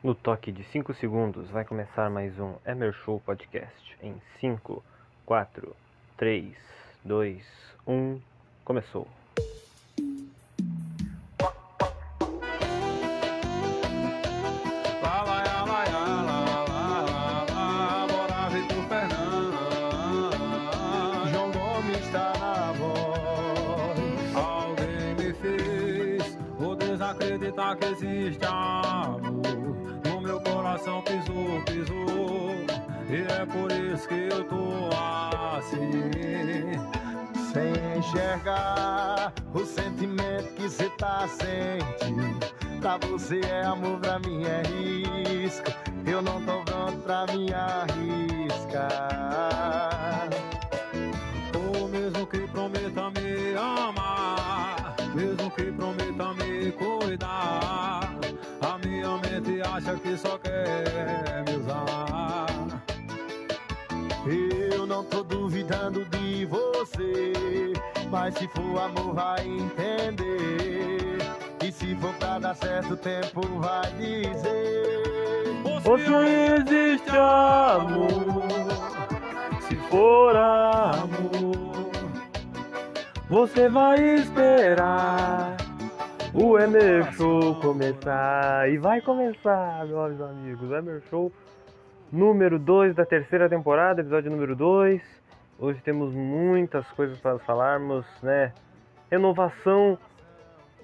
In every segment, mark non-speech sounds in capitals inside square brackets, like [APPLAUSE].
No toque de 5 segundos vai começar mais um Emer Show Podcast. Em 5, 4, 3, 2, 1, começou. Alguém me fez desacreditar que existe coração pisou, pisou. E é por isso que eu tô assim. Sem enxergar o sentimento que cê tá sentindo. Pra você é amor, pra mim é risco. Eu não tô pronto pra me arriscar. Ou mesmo que prometa me amar, mesmo que prometa me cuidar, a minha mente acha que só quer me usar. Eu não tô duvidando de você. Mas se for amor, vai entender. E se for pra dar certo, o tempo vai dizer. Se existe amor, se for amor, você vai esperar o Emer Show começar. E vai começar, meus amigos. Emer Show número 2 da terceira temporada, episódio número 2. Hoje temos muitas coisas para falarmos, né? Renovação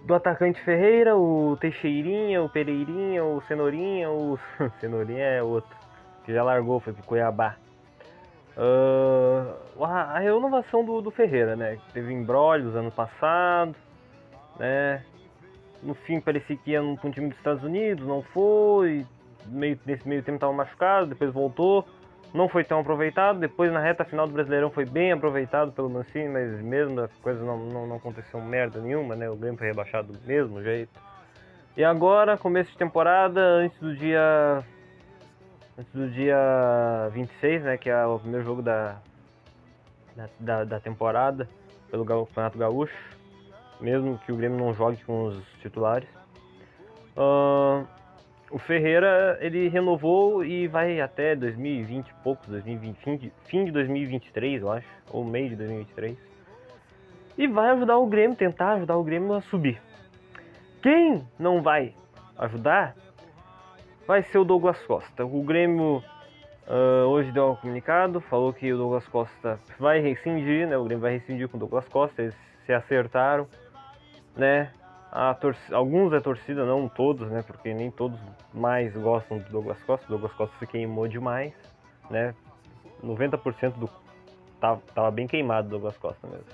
do atacante Ferreira, o Teixeirinha, o Pereirinha, o Cenourinha, o. [LAUGHS] Cenourinha é outro, que já largou, foi pro Cuiabá. Ah, a, a renovação do, do Ferreira, né? Teve embrólios ano passado, né? No fim parecia que ia pra um time dos Estados Unidos, não foi. Meio, nesse meio tempo estava machucado, depois voltou. Não foi tão aproveitado. Depois na reta final do Brasileirão foi bem aproveitado pelo Mancini, mas mesmo as coisas não, não, não aconteceu merda nenhuma, né? O Grêmio foi rebaixado do mesmo jeito. E agora, começo de temporada, antes do dia. Antes do dia 26, né? Que é o primeiro jogo da, da, da, da temporada pelo Campeonato Gaúcho. Mesmo que o Grêmio não jogue com os titulares. Ahn, o Ferreira ele renovou e vai até 2020 e poucos, 2020, fim de 2023, eu acho, ou meio de 2023. E vai ajudar o Grêmio, tentar ajudar o Grêmio a subir. Quem não vai ajudar vai ser o Douglas Costa. O Grêmio ah, hoje deu um comunicado, falou que o Douglas Costa vai rescindir, né? O Grêmio vai rescindir com o Douglas Costa, eles se acertaram, né? Alguns da torcida, não todos, né? Porque nem todos mais gostam do Douglas Costa. O Douglas Costa se queimou demais, né? 90% do tava, tava bem queimado o Douglas Costa mesmo.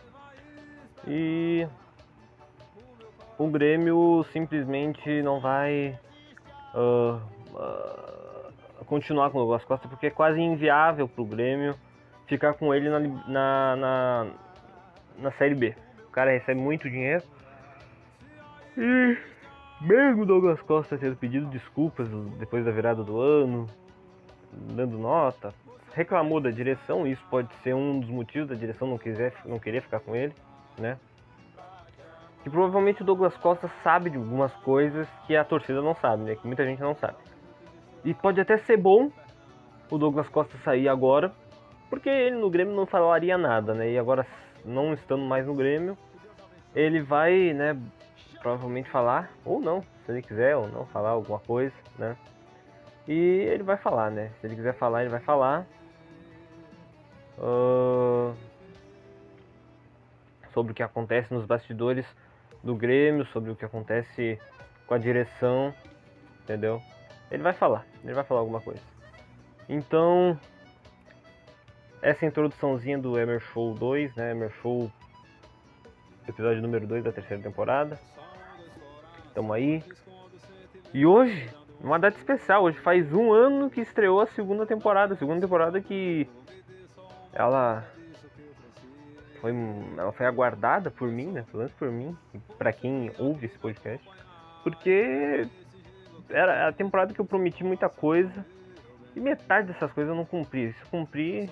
E o Grêmio simplesmente não vai ah, ah, continuar com o Douglas Costa porque é quase inviável pro Grêmio ficar com ele na, na, na, na Série B. O cara recebe muito dinheiro. E mesmo Douglas Costa tendo pedido desculpas depois da virada do ano, dando nota, reclamou da direção, isso pode ser um dos motivos da direção não quiser não querer ficar com ele, né? Que provavelmente o Douglas Costa sabe de algumas coisas que a torcida não sabe, né? Que muita gente não sabe. E pode até ser bom o Douglas Costa sair agora, porque ele no Grêmio não falaria nada, né? E agora, não estando mais no Grêmio, ele vai, né, provavelmente falar, ou não, se ele quiser ou não falar alguma coisa, né? E ele vai falar, né? Se ele quiser falar, ele vai falar. Ahn, sobre o que acontece nos bastidores do Grêmio, sobre o que acontece com a direção, entendeu? Ele vai falar, ele vai falar alguma coisa. Então, essa introduçãozinha do Emer Show 2, né? Emer Show, episódio número 2 da terceira temporada. Tamo aí. E hoje, uma data especial, hoje faz um ano que estreou a segunda temporada. A segunda temporada que ela foi, ela foi aguardada por mim, né? Pelo menos por mim, pra quem ouve esse podcast. Porque era a temporada que eu prometi muita coisa e metade dessas coisas eu não cumpri. Se eu cumpri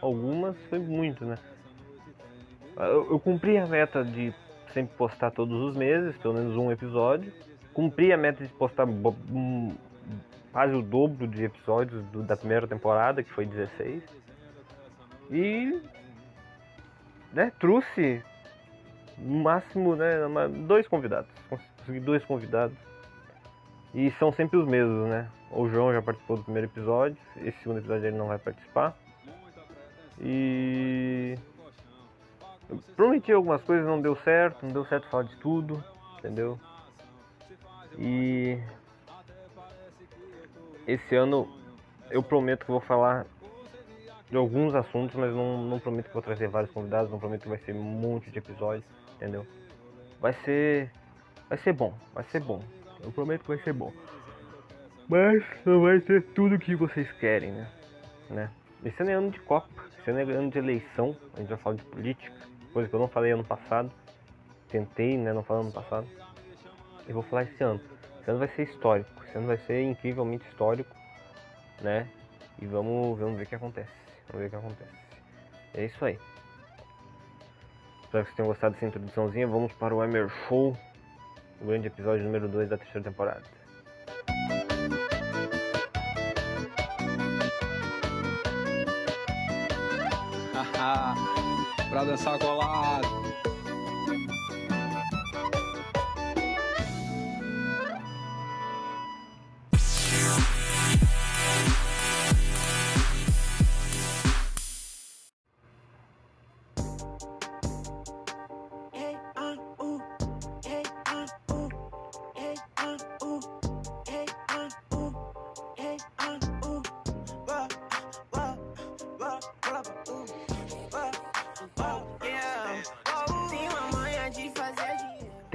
algumas, foi muito, né? Eu, eu cumpri a meta de sempre postar todos os meses, pelo menos um episódio. Cumpri a meta de postar quase o dobro de episódios do, da primeira temporada, que foi 16. E né, trouxe no máximo né, dois convidados. Consegui dois convidados. E são sempre os mesmos, né? O João já participou do primeiro episódio, esse segundo episódio ele não vai participar. E prometi algumas coisas, não deu certo, não deu certo falar de tudo, entendeu? E esse ano eu prometo que vou falar de alguns assuntos, mas não, não prometo que vou trazer vários convidados, não prometo que vai ser um monte de episódios, entendeu? Vai ser. Vai ser bom, vai ser bom. Eu prometo que vai ser bom. Mas não vai ser tudo que vocês querem, né? né? Esse ano é ano de Copa, esse ano é ano de eleição, a gente vai falar de política, coisa que eu não falei ano passado. Tentei, né? Não falar ano passado. Eu vou falar esse ano. Esse ano vai ser histórico, esse ano vai ser incrivelmente histórico, né? E vamos, vamos ver o que acontece. Vamos ver o que acontece. É isso aí. Espero que vocês tenham gostado dessa introduçãozinha. Vamos para o Emer Show, o grande episódio número 2 da terceira temporada. Dançar colado.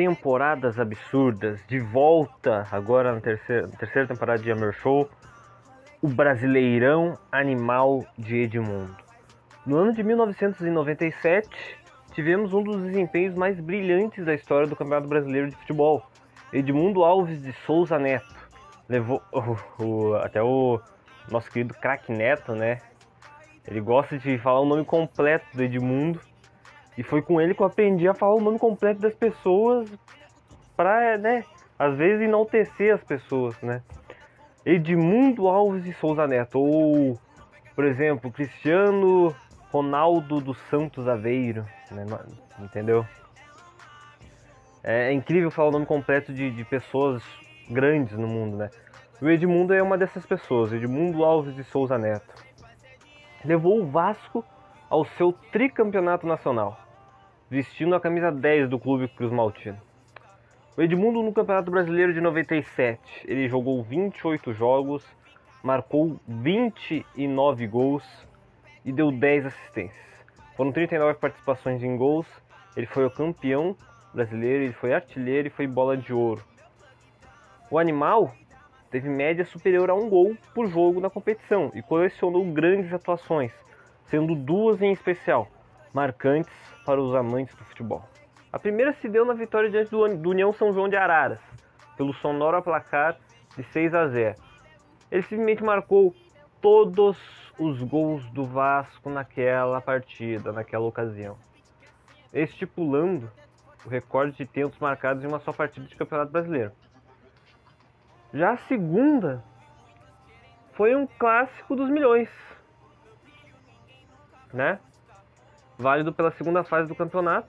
Temporadas absurdas, de volta agora na terceira, terceira temporada de Hammer Show, o Brasileirão Animal de Edmundo. No ano de 1997, tivemos um dos desempenhos mais brilhantes da história do Campeonato Brasileiro de Futebol. Edmundo Alves de Souza Neto. Levou [LAUGHS] até o nosso querido craque Neto, né? Ele gosta de falar o nome completo do Edmundo. E foi com ele que eu aprendi a falar o nome completo das pessoas pra, né, às vezes enaltecer as pessoas, né? Edmundo Alves de Souza Neto, ou, por exemplo, Cristiano Ronaldo dos Santos Aveiro, né? Entendeu? É incrível falar o nome completo de, de pessoas grandes no mundo, né? O Edmundo é uma dessas pessoas, Edmundo Alves de Souza Neto. Levou o Vasco ao seu tricampeonato nacional, vestindo a camisa 10 do clube Cruz Maltino. O Edmundo no Campeonato Brasileiro de 97, ele jogou 28 jogos, marcou 29 gols e deu 10 assistências. Foram 39 participações em gols, ele foi o campeão brasileiro, ele foi artilheiro e foi bola de ouro. O animal teve média superior a um gol por jogo na competição e colecionou grandes atuações, sendo duas em especial, marcantes para os amantes do futebol. A primeira se deu na vitória diante do, do União São João de Araras, pelo sonoro placar de 6 a 0. Ele simplesmente marcou todos os gols do Vasco naquela partida, naquela ocasião, estipulando o recorde de tentos marcados em uma só partida de Campeonato Brasileiro. Já a segunda foi um clássico dos milhões, né? Válido pela segunda fase do campeonato.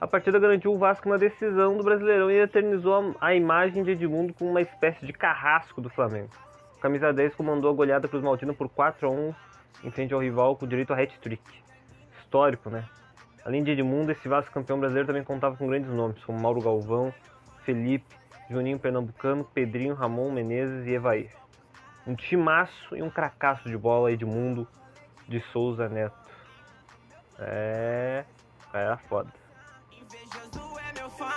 A partida garantiu o Vasco na decisão do Brasileirão e eternizou a, imagem de Edmundo como uma espécie de carrasco do Flamengo. O camisa 10 comandou a goleada Cruz Maltina por 4 a 1 em frente ao rival com direito a hat-trick. Histórico, né? Além de Edmundo, esse Vasco campeão brasileiro também contava com grandes nomes, como Mauro Galvão, Felipe, Juninho Pernambucano, Pedrinho, Ramon Menezes e Evair. Um timaço e um cracaço de bola Edmundo de Souza Neto. É. Era foda. Invejoso é meu fã.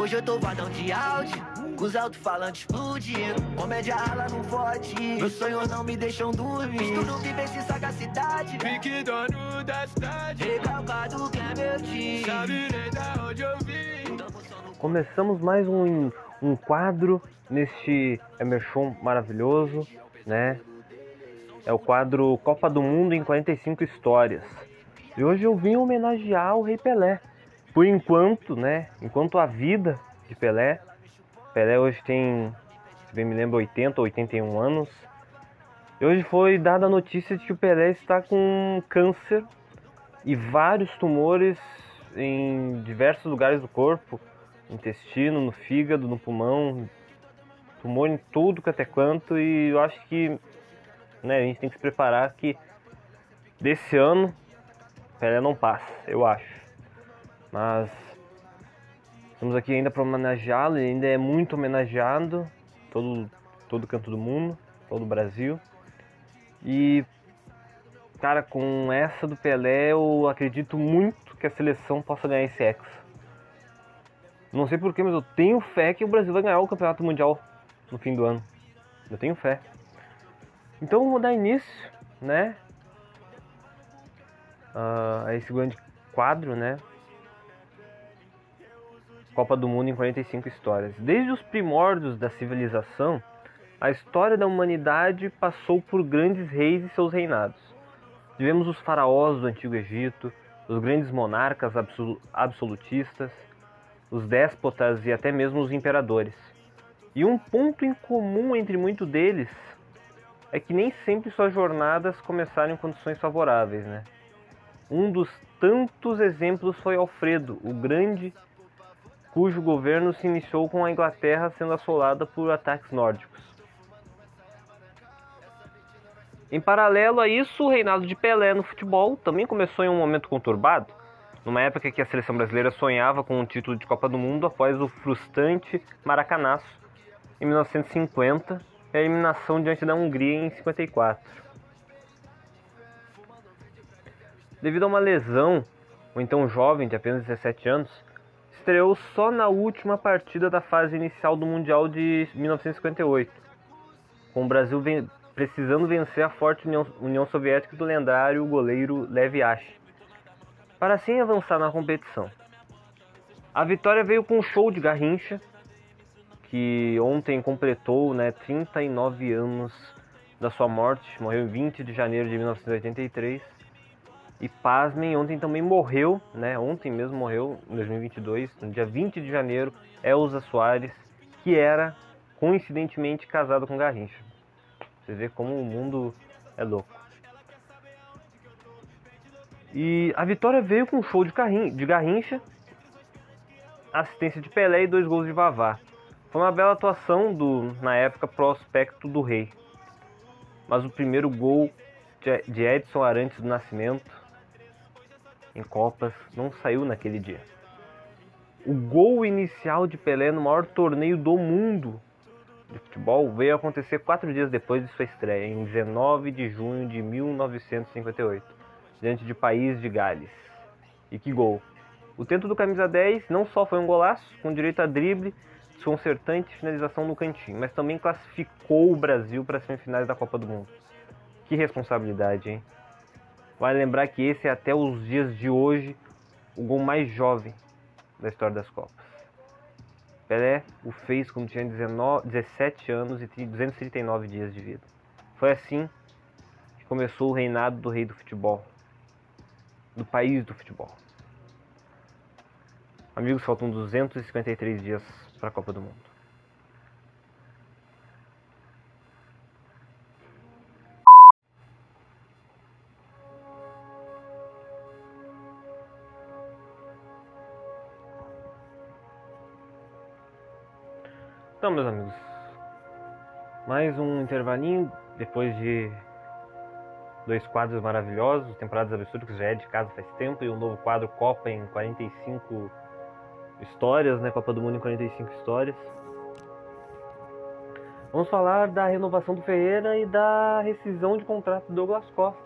Hoje eu tô vadão de áudio, com os alto-falantes explodindo. Comédia rala no forte, meus sonhos não me deixam dormir. Estudo vivência e sagacidade, Pique dono da cidade. recalcado quem forte. Sabe nem da onde eu vim. Começamos mais um, um quadro neste Emerson maravilhoso, né? É o quadro Copa do Mundo em 45 Histórias. E hoje eu vim homenagear o Rei Pelé. Por enquanto, né? Enquanto a vida de Pelé. Pelé hoje tem, se bem me lembro, 80 ou 81 anos. E hoje foi dada a notícia de que o Pelé está com câncer e vários tumores em diversos lugares do corpo, no intestino, no fígado, no pulmão, tumor em tudo que até quanto e eu acho que né, a gente tem que se preparar que desse ano Pelé não passa, eu acho. Mas estamos aqui ainda para homenageá-lo, ele ainda é muito homenageado, todo todo canto do mundo, todo o Brasil. E cara, com essa do Pelé, eu acredito muito que a seleção possa ganhar esse ex. Não sei porquê, mas eu tenho fé que o Brasil vai ganhar o Campeonato Mundial no fim do ano. Eu tenho fé. Então vamos dar início, né? Uh, a esse grande quadro, né? Copa do Mundo em 45 histórias. Desde os primórdios da civilização, a história da humanidade passou por grandes reis e seus reinados. Tivemos os faraós do Antigo Egito, os grandes monarcas absolutistas, os déspotas e até mesmo os imperadores. E um ponto em comum entre muitos deles é que nem sempre suas jornadas começaram em condições favoráveis, né? Um dos tantos exemplos foi Alfredo, o Grande, cujo governo se iniciou com a Inglaterra sendo assolada por ataques nórdicos. Em paralelo a isso, o reinado de Pelé no futebol também começou em um momento conturbado, numa época que a seleção brasileira sonhava com o título de Copa do Mundo após o frustrante Maracanaço em 1950 e a eliminação diante da Hungria em 54. Devido a uma lesão, o então jovem de apenas 17 anos estreou só na última partida da fase inicial do Mundial de 1958, com o Brasil precisando vencer a forte União, União Soviética do lendário goleiro Lev Yashin, para assim avançar na competição. A vitória veio com um show de Garrincha, que ontem completou né, 39 anos da sua morte, morreu em 20 de janeiro de 1983. E pasmem, ontem também morreu, né? Ontem mesmo morreu, em 2022, no dia 20 de janeiro, Elza Soares, que era coincidentemente casada com Garrincha. Você vê como o mundo é louco. E a vitória veio com um show de, de Garrincha, assistência de Pelé e dois gols de Vavá. Foi uma bela atuação do, na época, prospecto do rei. Mas o primeiro gol de Edson Arantes do Nascimento em Copas não saiu naquele dia. O gol inicial de Pelé no maior torneio do mundo de futebol veio acontecer quatro dias depois de sua estreia, em 19 de junho de 1958, diante de País de Gales. E que gol! O tento do camisa 10 não só foi um golaço, com direito a drible, desconcertante finalização no cantinho, mas também classificou o Brasil para as semifinais da Copa do Mundo. Que responsabilidade, hein? Vale lembrar que esse é até os dias de hoje o gol mais jovem da história das Copas. Pelé o fez quando tinha 19, 17 anos e 239 dias de vida. Foi assim que começou o reinado do rei do futebol, do país do futebol. Amigos, faltam 253 dias para a Copa do Mundo. Meus amigos, mais um intervalinho depois de dois quadros maravilhosos, temporadas absurdas que já é de casa faz tempo e um novo quadro Copa em 45 histórias, né? Copa do Mundo em 45 histórias. Vamos falar da renovação do Ferreira e da rescisão de contrato do Douglas Costa,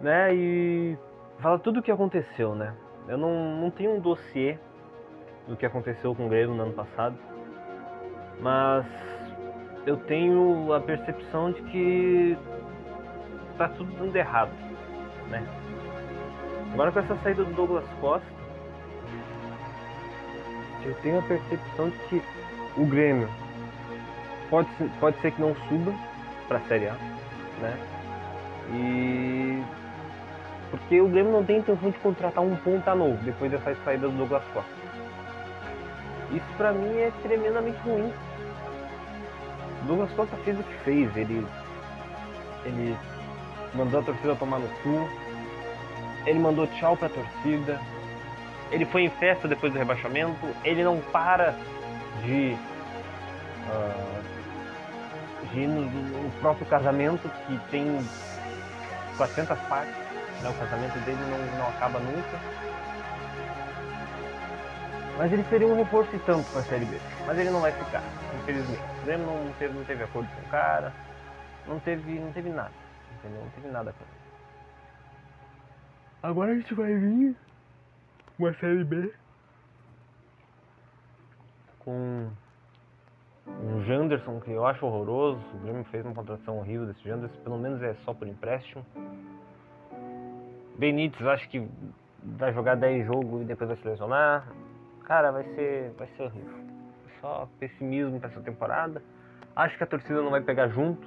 né? E falar tudo o que aconteceu, né? Eu não, não tenho um dossiê do que aconteceu com o Grêmio no ano passado mas eu tenho a percepção de que tá tudo dando errado, né? Agora com essa saída do Douglas Costa, eu tenho a percepção de que o Grêmio pode ser, pode ser que não suba para a Série A, né? E porque o Grêmio não tem intenção de contratar um ponta novo depois dessa saída do Douglas Costa. Isso pra mim é tremendamente ruim. Douglas Costa fez o que fez, ele ele mandou a torcida tomar no cu, ele mandou tchau pra torcida, ele foi em festa depois do rebaixamento, ele não para de, uh, de ir no, no, próprio casamento, que tem 400 partes, né? o casamento dele não, não acaba nunca. Mas ele seria um reforço e tanto para a Série B. Mas ele não vai ficar, infelizmente. O Grêmio não teve, não teve acordo com o cara, não teve, não teve nada, entendeu? Não teve nada com ele. Agora a gente vai vir uma série B com um Janderson que eu acho horroroso. O Grêmio fez uma contratação horrível desse Janderson, pelo menos é só por empréstimo. Benítez, acho que vai jogar 10 jogos e depois vai se lesionar. Cara, vai ser, vai ser horrível. Só pessimismo para essa temporada. Acho que a torcida não vai pegar junto,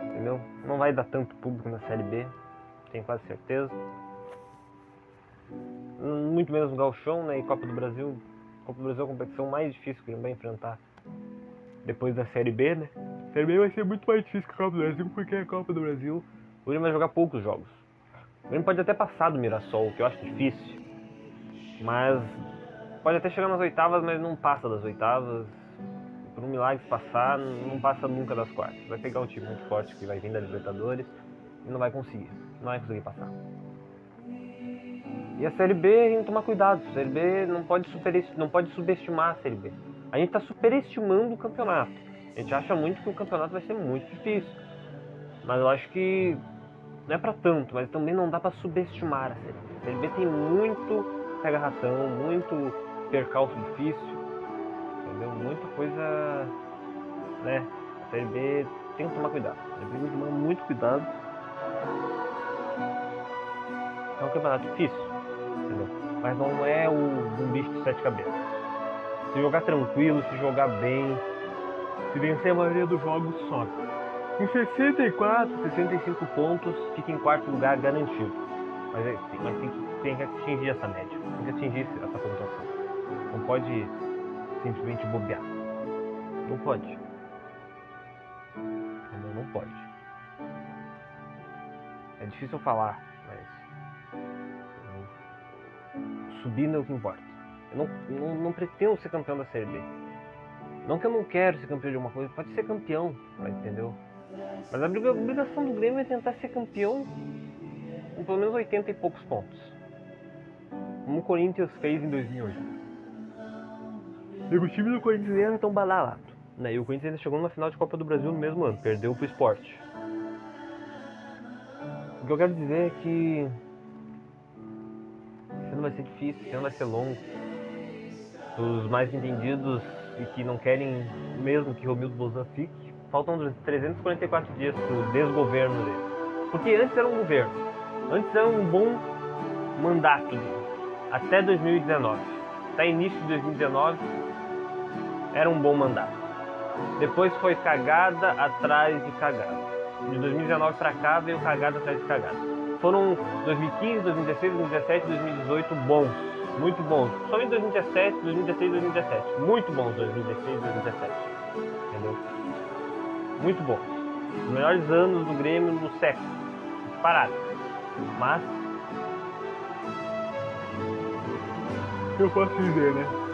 entendeu? Não vai dar tanto público na Série B, tenho quase certeza muito menos no Galchão né, e Copa do Brasil. Copa do Brasil é a competição mais difícil que ele vai enfrentar depois da Série B, né? A Série B vai ser muito mais difícil que a Copa do Brasil, porque a Copa do Brasil o Grêmio vai jogar poucos jogos. O Grêmio pode até passar do Mirassol, que eu acho difícil, mas pode até chegar nas oitavas, mas não passa das oitavas. Por um milagre passar, não passa nunca das quartas. Vai pegar um time muito forte que vai vir da Libertadores e não vai conseguir, não vai conseguir passar. E a Série B a gente tem que tomar cuidado. A Série B não pode, não pode subestimar a Série B. A gente está superestimando o campeonato. A gente acha muito que o campeonato vai ser muito difícil. Mas eu acho que não é para tanto, mas também não dá para subestimar a Série B. A Série B tem muito pega-ratão, muito percalço entendeu? Muita coisa, né? A Série B tem que tomar cuidado. A Série B tem que tomar muito cuidado. É um campeonato difícil mas não é um, um bicho de sete cabeças. Se jogar tranquilo, se jogar bem, se vencer a maioria dos jogos, sobe. Com 64, 65 pontos, fica em quarto lugar garantido. Mas, é, mas tem, tem que atingir essa média, tem que atingir essa pontuação. Não pode simplesmente bobear. Não pode. Não, pode. É difícil falar, subir não é o que importa. Eu não, não, não, pretendo ser campeão da Série B. Não que eu não quero ser campeão de alguma coisa, pode ser campeão, entendeu? Mas a obrigação do Grêmio é tentar ser campeão com pelo menos 80 e poucos pontos. Como o Corinthians fez em 2008. E o time do Corinthians era tão badalado. Né? E o Corinthians ainda chegou numa final de Copa do Brasil no mesmo ano, perdeu pro esporte. O que eu quero dizer é que ano vai ser difícil, esse ano vai ser longo. Os mais entendidos e que não querem mesmo que Romildo Bolzan fique, faltam 344 dias para o desgoverno dele. Porque antes era um governo, antes era um bom mandato dele, até 2019. Até início de 2019 era um bom mandato. Depois foi cagada atrás de cagada. De 2019 para cá veio cagada atrás de cagada foram 2015, 2016, 2017, 2018 bons, muito bons. Só em 2017, 2016, 2017, muito bons 2016, 2017, entendeu? Muito bons. Os melhores anos do Grêmio no século, disparado. Mas eu posso dizer, né?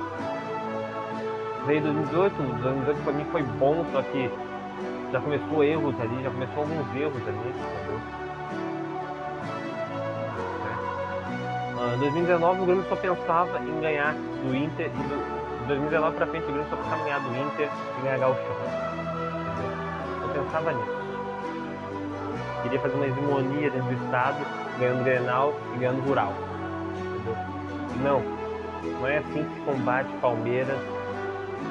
Veio 2018, 2018 pra mim foi bom, só que já começou erros ali, já começou alguns erros ali, entendeu? Em 2019 o Grêmio só pensava em ganhar do Inter e do, de 2019 para frente o Grêmio só pensava em ganhar do Inter e ganhar Gauchão. Eu pensava nisso. Queria fazer uma hegemonia dentro do estado, ganhando Grenal e ganhando Rural. Entendeu? Não, não é assim que se combate Palmeiras,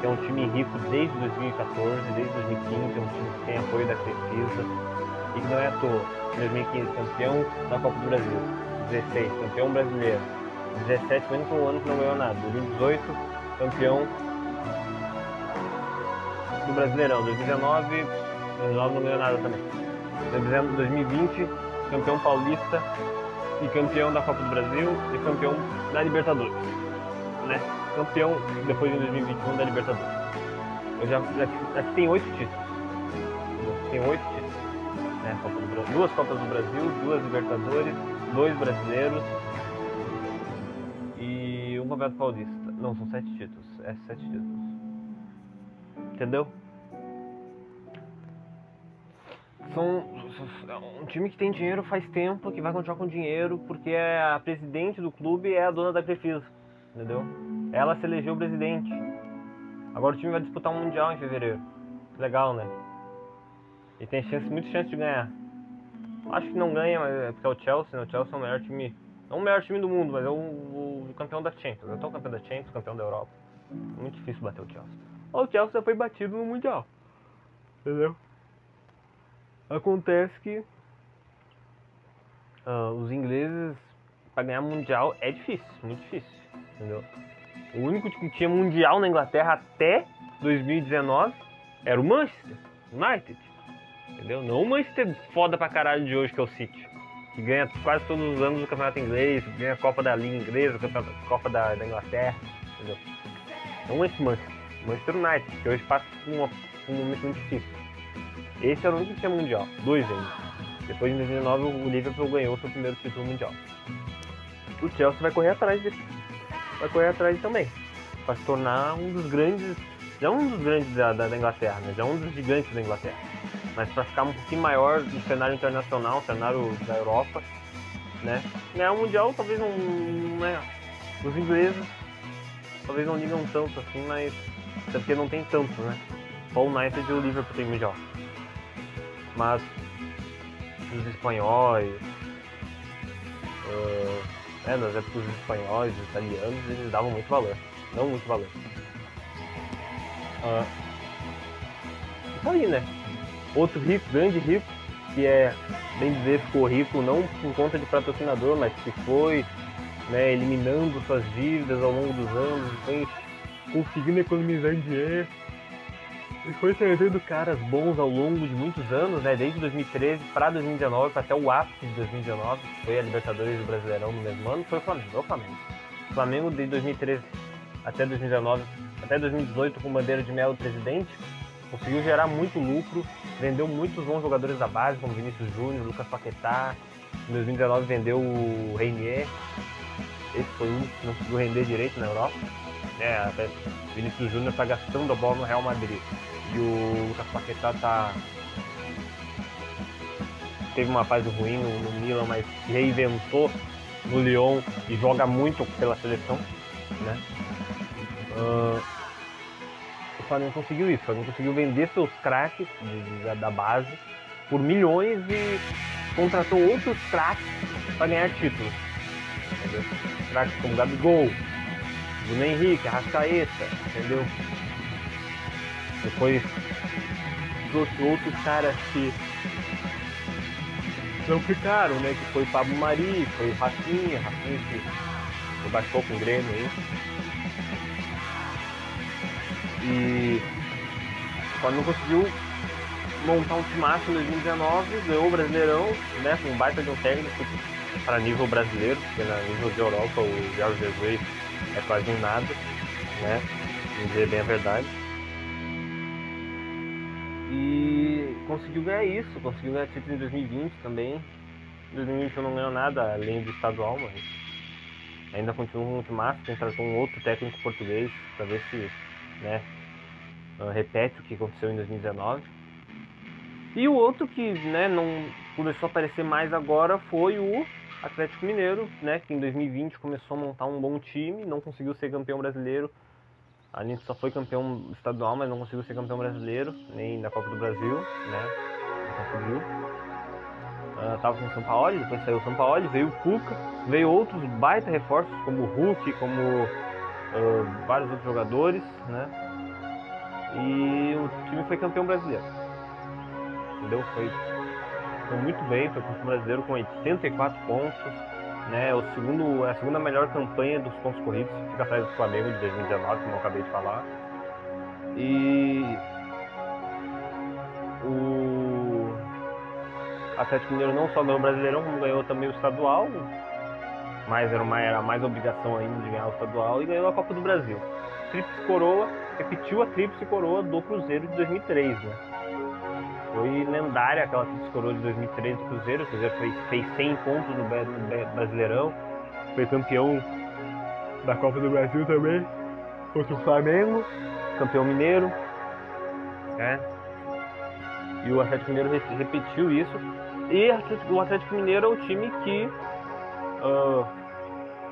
é um time rico desde 2014, desde 2015, é um time que tem apoio da Crefisa e que não é à toa. 2015 campeão da Copa do Brasil. 16, campeão brasileiro. 17 foi o único ano que não ganhou nada. 2018, campeão do Brasileirão. 2019, 2019 não ganhou nada também. 2020, campeão paulista e campeão da Copa do Brasil e campeão da Libertadores. Né? Campeão depois de 2021 da Libertadores. Eu já, aqui, aqui tem oito títulos. Tem oito títulos. Né? Copa Brasil, duas Copas do Brasil, duas Libertadores, dois brasileiros e um Campeonato Paulista. Não, são sete títulos. É sete títulos. Entendeu? São um time que tem dinheiro faz tempo, que vai continuar com dinheiro, porque a presidente do clube é a dona da Crefisa, entendeu? Ela se elegeu presidente. Agora o time vai disputar um mundial em fevereiro. Legal, né? E tem chance, muita chance de ganhar. Acho que não ganha, mas é porque é o Chelsea, né? O Chelsea é o melhor time. Não o melhor time do mundo, mas é o, o, o campeão da Champions. Eu tô campeão da Champions, campeão da Europa. Muito difícil bater o Chelsea. O Chelsea foi batido no Mundial. Entendeu? Acontece que ah, os ingleses para ganhar mundial é difícil, muito difícil, entendeu? O único que tinha mundial na Inglaterra até 2019 era o Manchester United, entendeu? Não o Manchester foda pra caralho de hoje que é o City, que ganha quase todos os anos o campeonato inglês, ganha a Copa da Liga Inglesa, a Copa da, da Inglaterra, entendeu? Não esse Manchester, Manchester United, que hoje passa por um momento muito difícil. Esse era o único que tinha mundial, dois ainda. Depois de 2009 o Liverpool ganhou seu primeiro título mundial. O Chelsea vai correr atrás desse, vai correr atrás também, para se tornar um dos grandes, não um dos grandes da, da, da Inglaterra, mas é um dos gigantes da Inglaterra. Mas para ficar um pouquinho maior no cenário internacional, no cenário da Europa, né? Ganhar o mundial talvez não, né? Os ingleses talvez não ligam tanto assim, mas até porque não tem tanto, né? Só o United e o Liverpool tem mundial. Mas os espanhóis, eh, é, nas épocas dos espanhóis, dos italianos, eles davam muito valor. Não muito valor. Ah, isso aí, né? Outro rico, grande rico, que é, bem dizer, ficou rico não por conta de patrocinador, mas que foi né, eliminando suas dívidas ao longo dos anos, foi conseguindo economizar dinheiro. E foi trazendo caras bons ao longo de muitos anos, né? Desde 2013 para 2019, até o ápice de 2019, que foi a Libertadores do Brasileirão no mesmo ano, foi o Flamengo. O Flamengo. O Flamengo de 2013 até 2019, até 2018 com bandeira de mel do presidente, conseguiu gerar muito lucro, vendeu muitos bons jogadores da base, como Vinícius Júnior, Lucas Paquetá. Em 2019 vendeu o Reinier. Esse foi o único que não conseguiu render direito na Europa. É, Vinícius Júnior está gastando a bola no Real Madrid. E o Lucas Paquetá tá. Teve uma fase ruim no, no Milan, mas reinventou no Lyon e joga muito pela seleção. Né? Ah, o Flamengo conseguiu isso, o Flamengo conseguiu vender seus craques da base por milhões e contratou outros craques para ganhar títulos. Entendeu? Craques como Gabigol, Bruno Henrique, Arrascaeta, entendeu? Depois trouxe outros caras que não ficaram, né? Que foi Pablo Mari, foi o Rafinha, Rafinha que baixou com o Grêmio aí. E o Flamengo conseguiu montar um timaço em 2019, ganhou o Brasileirão, né? Com um baita de um técnico para nível brasileiro, porque na nível de Europa o Jorge Jesus é quase um nada, né? Vamos dizer bem a verdade. Conseguiu ganhar isso, conseguiu ganhar título em 2020 também. Em 2021 não ganhou nada além do estadual, mas ainda continua muito massa, tem que um outro técnico português para ver se né, repete o que aconteceu em 2019. E o outro que né, não começou a aparecer mais agora foi o Atlético Mineiro, né, que em 2020 começou a montar um bom time, não conseguiu ser campeão brasileiro. A gente só foi campeão estadual, mas não conseguiu ser campeão brasileiro, nem da Copa do Brasil, né? Não conseguiu. Ah, tava com o São Paulo, depois saiu o São Paulo, veio o Cuca, veio outros baita reforços, como o Hulk, como ah, vários outros jogadores, né? E o time foi campeão brasileiro. Entendeu? Foi, foi muito bem, foi campeão brasileiro com 84 pontos, né? É o segundo, é a segunda melhor campanha dos pontos corridos, fica atrás do Flamengo de 2019, como eu acabei de falar. E o Atlético Mineiro não só ganhou o Brasileirão, como ganhou também o estadual, mas era, uma, era mais obrigação ainda de ganhar o estadual e ganhou a Copa do Brasil. Tríplice Coroa, repetiu a Tríplice Coroa do Cruzeiro de 2003, né? Foi lendária aquela Tríplice Coroa de 2003 do Cruzeiro, o Cruzeiro fez, fez 100 pontos no, Bra- no Bra- Brasileirão, foi campeão da Copa do Brasil também, contra o Flamengo, campeão mineiro, né? E o Atlético Mineiro re- repetiu isso. E o Atlético Mineiro é o time que ah,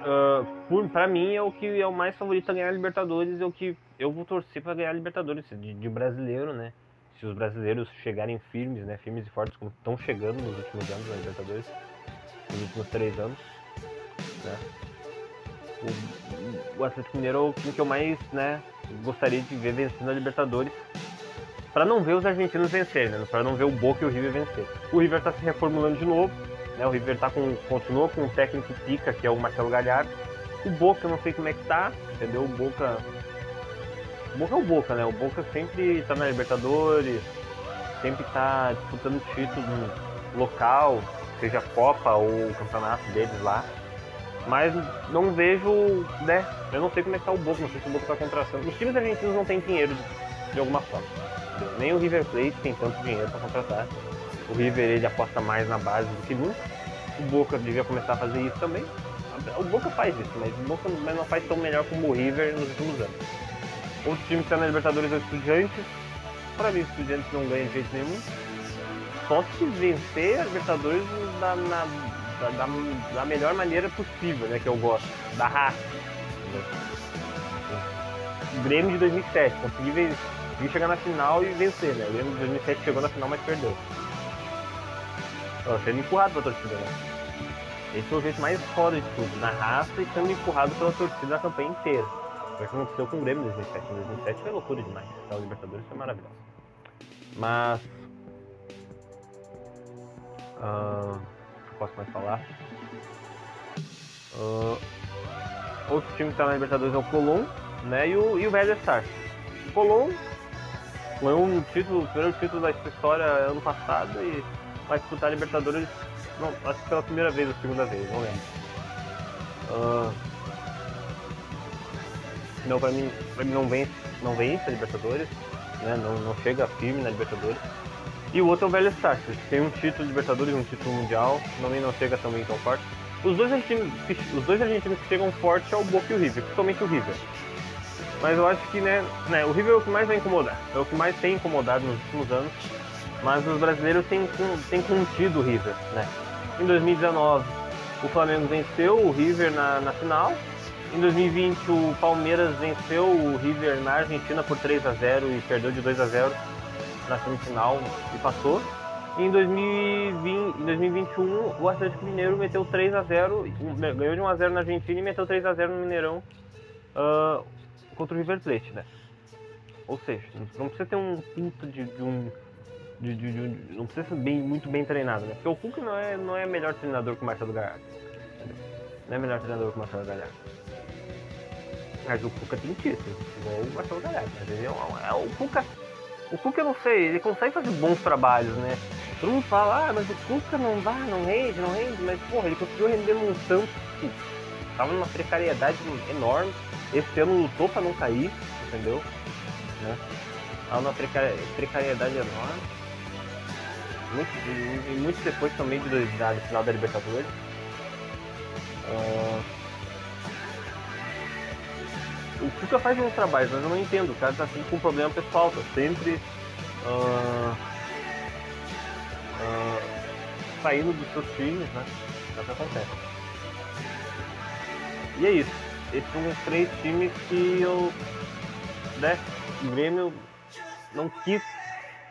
ah, por, pra mim é o que é o mais favorito a ganhar a Libertadores, é o que eu vou torcer para ganhar a Libertadores de, de brasileiro, né? Se os brasileiros chegarem firmes, né? Firmes e fortes como estão chegando nos últimos anos na Libertadores, nos últimos três anos, né? O, o Atlético Mineiro é o que eu mais, né? Gostaria de ver vencendo a Libertadores. Para não ver os argentinos vencerem, né? Para não ver o Boca e o River vencer. O River está se reformulando de novo, né? O River tá com, continua com o técnico pica, que é o Marcelo Galhardo. O Boca, não sei como é que tá, entendeu? O Boca. Boca é o Boca, né? O Boca sempre tá na Libertadores, sempre tá disputando título local, seja Copa ou o campeonato deles lá. Mas não vejo, né? Eu não sei como é que tá o Boca, não sei se o Boca tá contratando. Os times argentinos não têm dinheiro de, alguma forma. Nem o River Plate tem tanto dinheiro para contratar. O River ele aposta mais na base do que nunca. O Boca devia começar a fazer isso também. O Boca faz isso, mas o Boca não faz tão melhor como o River nos últimos anos. Outro time que está na Libertadores é o Estudiantes. Para mim, o Estudiantes não ganha de jeito nenhum. Só se vencer a Libertadores da, na- da, da- melhor maneira possível, né? Que eu gosto. Da raça. Grêmio de 2007, consegui ven- consegui chegar na final e vencer, né? O Grêmio de 2007 chegou na final, mas perdeu. Ó, sendo empurrado pela torcida, né? Esse é o jeito mais foda de tudo, na raça e sendo empurrado pela torcida a campanha inteira. Foi que aconteceu com o Grêmio em 2007. Em 2007 foi loucura demais. Então, o Libertadores foi maravilhoso. Mas. eu posso mais falar? Ah, outro time que está na Libertadores é o Colón, né? E o, e o Velho Stars. O Colón ganhou um título, o primeiro título da história ano passado e vai disputar a Libertadores, não, acho que pela primeira vez ou segunda vez, não lembro. Ah, não, pra mim, mim não vence, não vence a Libertadores, né? Não, não chega firme na Libertadores. E o outro é o Velho Stars, que tem um título Libertadores e um título mundial, também não chega também tão forte. Os dois argentinos que, os dois argentinos que chegam forte é o Boca e o River, principalmente o River. Mas eu acho que né, né, o River é o que mais vai incomodar, é o que mais tem incomodado nos últimos anos. Mas os brasileiros têm, têm contido o River, né? Em 2019, o Flamengo venceu o River na, na final. Em 2020, o Palmeiras venceu o River na Argentina por 3 a 0 e perdeu de 2 a 0 na semifinal e passou. E em 2020, em 2021, o Atlético Mineiro meteu 3 a 0 um- ganhou de 1 a 0 na Argentina e meteu 3 a 0 no Mineirão ah, contra o River Plate, né? Ou seja, não precisa ter um puta de, de um de, de- de- não precisa ser bem, muito bem treinado, né? Porque o Cuca não é, não é melhor treinador que o Marcelo Gallardo. Não é melhor treinador que o Marcelo Gallardo. Mas o Cuca tem título, igual o Marcelo Gallardo. Mas ele é, é o Cuca. O Cuca eu não sei, ele consegue fazer bons trabalhos, né? Todo mundo fala, ah, mas o Cuca não vai, não rende, não rende, mas porra, ele conseguiu render num tanto que tava numa precariedade enorme. Esse ano lutou pra não cair, entendeu? Né? Tava numa precari- precariedade enorme muito, e muito depois também de, da final da Libertadores. Ah, o Cuca faz bons trabalhos, mas eu não entendo. O cara tá sempre com um problema pessoal, tá sempre ah, ah, saindo dos seus times, né? É o que acontece. E é isso. Esses são os três times que eu. Né? O Grêmio não quis,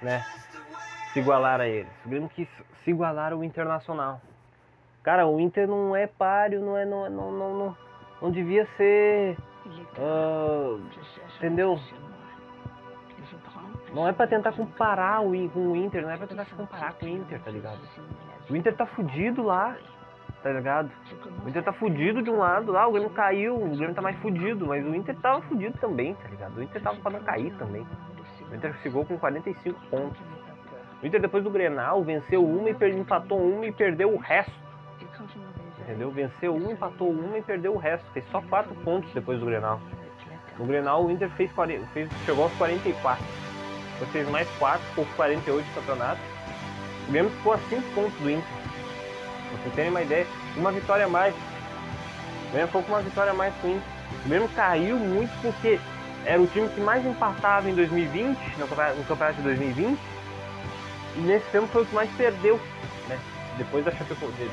né? se igualar a eles. O Grêmio quis se igualar ao Internacional. Cara, o Inter não é páreo, não é, não, não, não, não, não devia ser, entendeu? Não é pra tentar comparar o, com o Inter, não é pra tentar se comparar com o Inter, tá ligado? O Inter tá fudido lá, tá ligado? O Inter tá fudido de um lado, lá o Grêmio caiu, o Grêmio tá mais fudido, mas o Inter tava fudido também, tá ligado? O Inter tava pra não cair também. O Inter chegou com 45 pontos. O Inter depois do Grenal venceu uma e empatou uma e perdeu o resto. Entendeu? Venceu uma, empatou uma e perdeu o resto. Fez só 4 pontos depois do Grenal. No Grenal o Inter fez, 40 fez chegou aos 44. Depois fez mais 4, ficou com 48 de campeonato. O Grêmio ficou a 5 pontos do Inter. Pra vocês terem uma ideia, uma vitória a mais. O Grêmio ficou com uma vitória a mais que o Inter. O Grêmio caiu muito porque era o time que mais empatava em 2020, no campeonato, de 2020. E nesse tempo foi o que mais perdeu, né? Depois da Chapecoense,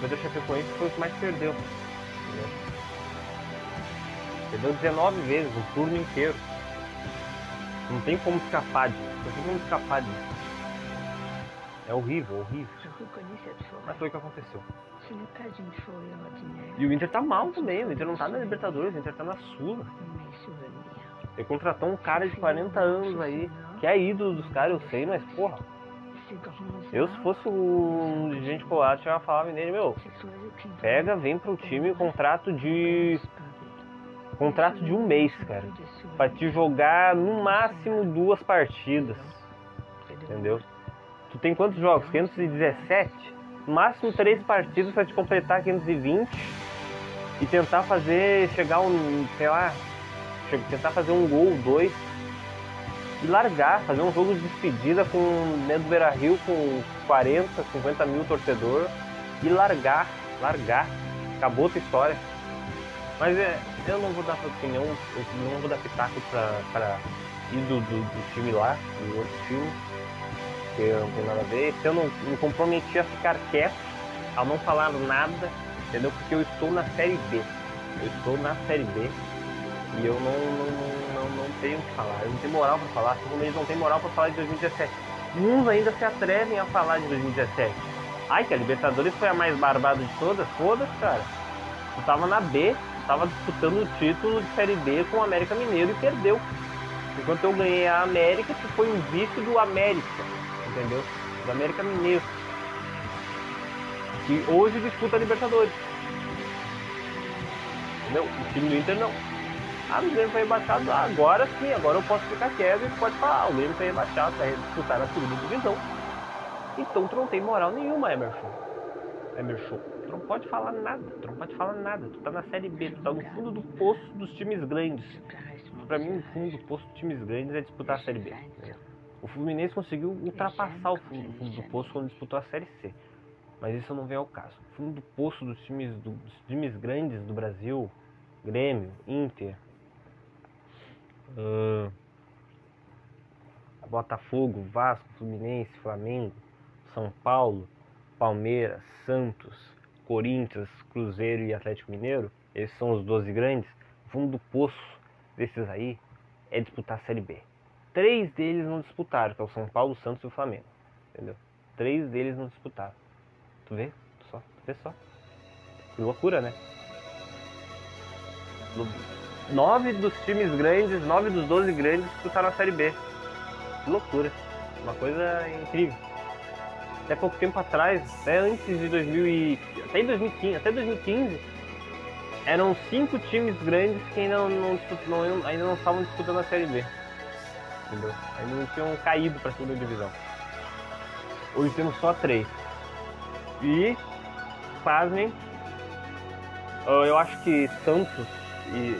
depois da Chapecoense foi o que mais perdeu. entendeu? Perdeu 19 vezes, um turno inteiro. Não tem como escapar disso. Não tem como escapar disso. É horrível, horrível. Mas foi o que aconteceu. E o Inter tá mal também, o Inter não tá na Libertadores, o Inter tá na Sula. Ele contratou um cara de 40 anos aí, que é ídolo dos caras, eu sei, mas porra, eu se fosse um dirigente colado, eu falava nele, meu, pega, vem pro time, contrato de. Contrato de um mês, cara. Pra te jogar no máximo duas partidas. Entendeu? Tu tem quantos jogos? 517? No máximo três partidas pra te completar 520 e tentar fazer. chegar um. sei lá. Tentar fazer um gol, dois. E largar, fazer um jogo de despedida com dentro do Beira Rio com 40, 50 mil torcedor e largar, largar. Acabou tua história. Mas é, eu não vou dar opinião, eu não vou dar pitaco pra, pra ir do, do, do time lá, do outro time, que não tem nada a ver. Se eu não me comprometi a ficar quieto, a não falar nada, entendeu? Porque eu estou na série B. Eu estou na série B e eu não, não, não, não tenho o que falar. Eu não tenho moral pra falar, como eles não têm moral pra falar de 2017. Uns ainda se atrevem a falar de 2017. Ai, que a Libertadores foi a mais barbada de todas? Foda-se, cara. Tu tava na B, tava disputando o título de Série B com o América Mineiro e perdeu. Enquanto eu ganhei a América, tu foi um vice do América, entendeu? Do América Mineiro. Que hoje disputa a Libertadores. Entendeu? O time do Inter não. Ah, o Grêmio foi rebaixado. Ah, agora sim, agora eu posso ficar quieto e pode falar. Ah, o Grêmio foi rebaixado, vai disputar na segunda divisão. Então tu não tem moral nenhuma, Emerson. Emerson. Tu não pode falar nada, tu não pode falar nada. Tu tá na série B, tu tá no fundo do poço dos times grandes. Pra mim, o fundo do poço dos times grandes é disputar a série B. né? O Fluminense conseguiu ultrapassar o fundo, o fundo do poço quando disputou a série C. Mas isso não vem ao caso. O fundo do poço dos times, do- dos times grandes do Brasil, Grêmio, Inter, ahn, Botafogo, Vasco, Fluminense, Flamengo, São Paulo, Palmeiras, Santos, Corinthians, Cruzeiro e Atlético Mineiro, esses são os 12 grandes. O fundo do poço desses aí é disputar a Série B. Três deles não disputaram, que é o São Paulo, o Santos e o Flamengo. Entendeu? Três deles não disputaram. Tu vê? Só, tu vê só. Que loucura, né? Lo- Nove dos times grandes, nove dos 12 grandes disputaram a Série B. Que loucura. Uma coisa incrível. Até pouco tempo atrás, até antes de 2000 e... até em 2015, até 2015, eram cinco times grandes que ainda não, não- ainda não estavam disputando a Série B. Entendeu? Ainda não tinham caído para a segunda divisão. Hoje temos só três. E, pasmem, eu acho que Santos e.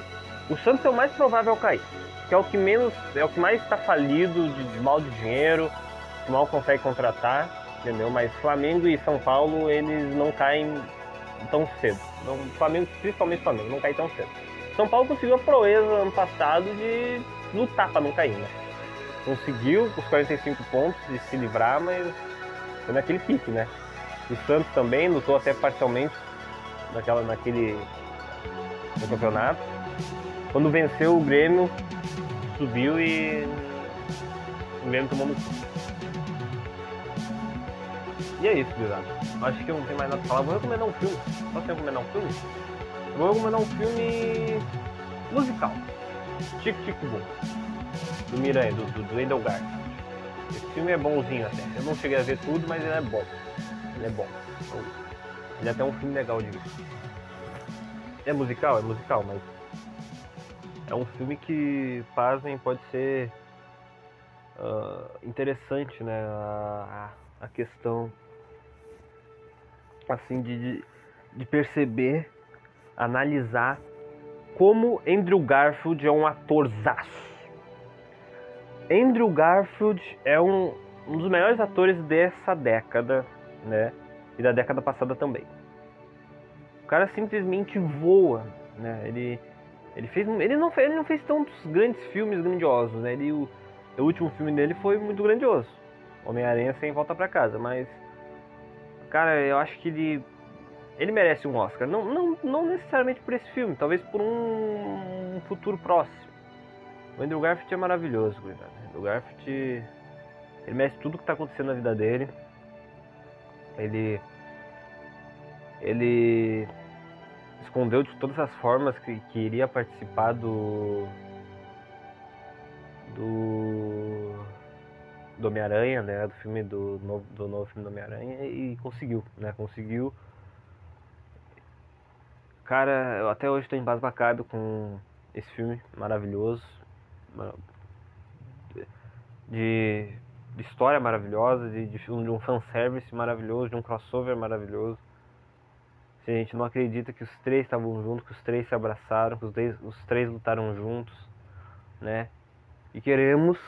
O Santos é o mais provável a cair. Que é o que menos. É o que mais está falido de, de mal de dinheiro, que mal consegue contratar, entendeu? Mas Flamengo e São Paulo, eles não caem tão cedo. Não, Flamengo, principalmente Flamengo, não cai tão cedo. São Paulo conseguiu a proeza ano passado de lutar para não cair, né? Conseguiu os 45 pontos de se livrar, mas foi naquele pique, né? O Santos também lutou até parcialmente naquela, naquele no campeonato. Quando venceu o Grêmio, subiu e o Grêmio tomou no. E é isso, gurizada. Acho que eu não tenho mais nada pra falar. Vou recomendar um filme. Posso recomendar um filme? Vou recomendar um filme musical. Tic Tic Boom. Do Miranha, do, do, do. Esse filme é bonzinho até. Eu não cheguei a ver tudo, mas ele é bom. Ele é bom. Ele é até um filme legal de ver. É musical? É musical, mas. É um filme que, pasmem, pode ser ah, interessante, né? A, a questão assim de, de, de perceber, analisar como Andrew Garfield é um atorzaço. Andrew Garfield é um, um dos melhores atores dessa década, né? E da década passada também. O cara simplesmente voa, né? Ele, ele fez, ele não fez, ele não fez tantos grandes filmes grandiosos, né? Ele, o, o último filme dele foi muito grandioso, Homem-Aranha sem volta para casa, mas cara, eu acho que ele ele merece um Oscar, não, não, não necessariamente por esse filme, talvez por um, um futuro próximo. O Andrew Garfield é maravilhoso, cuidado. O Andrew Garfield ele merece tudo que está acontecendo na vida dele. Ele ele escondeu de todas as formas que, que iria participar do do do Homem-Aranha, né, do filme do novo, do novo filme do Homem-Aranha e conseguiu, né, conseguiu. Cara, eu até hoje estou embasbacado com esse filme maravilhoso, de, de história maravilhosa, de, de, de um fanservice maravilhoso, de um crossover maravilhoso. A gente não acredita que os três estavam juntos, que os três se abraçaram, que os três, os três lutaram juntos, né? E queremos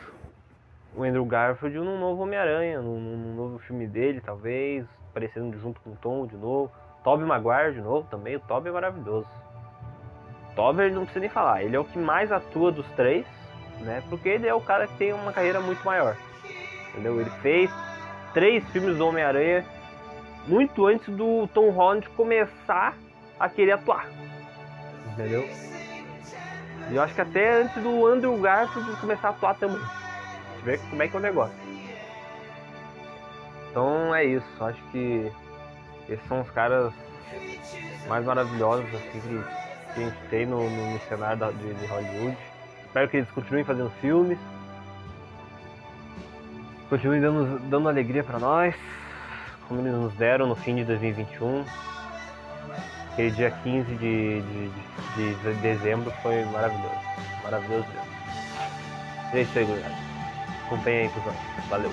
o Andrew Garfield num novo Homem-Aranha, num, num, novo filme dele, talvez, aparecendo junto com o Tom de novo. Tobey Maguire de novo também, o Tobey é maravilhoso. Tobey não precisa nem falar, ele é o que mais atua dos três, né? Porque ele é o cara que tem uma carreira muito maior. Entendeu? Ele fez três filmes do Homem-Aranha muito antes do Tom Holland começar a querer atuar. Entendeu? E eu acho que até antes do Andrew Garfield começar a atuar também. Ver como é que é o negócio. Então é isso. Acho que esses são os caras mais maravilhosos assim, que, que a gente tem no, no, no cenário da, de, de Hollywood. Espero que eles continuem fazendo filmes. Continuem dando, dando alegria para nós, como eles nos deram no fim de 2021. Aquele dia 15 de, de, de, de dezembro foi maravilhoso. Maravilhoso mesmo. É isso aí, gurizada. Acompanha aí, cuzão. Valeu.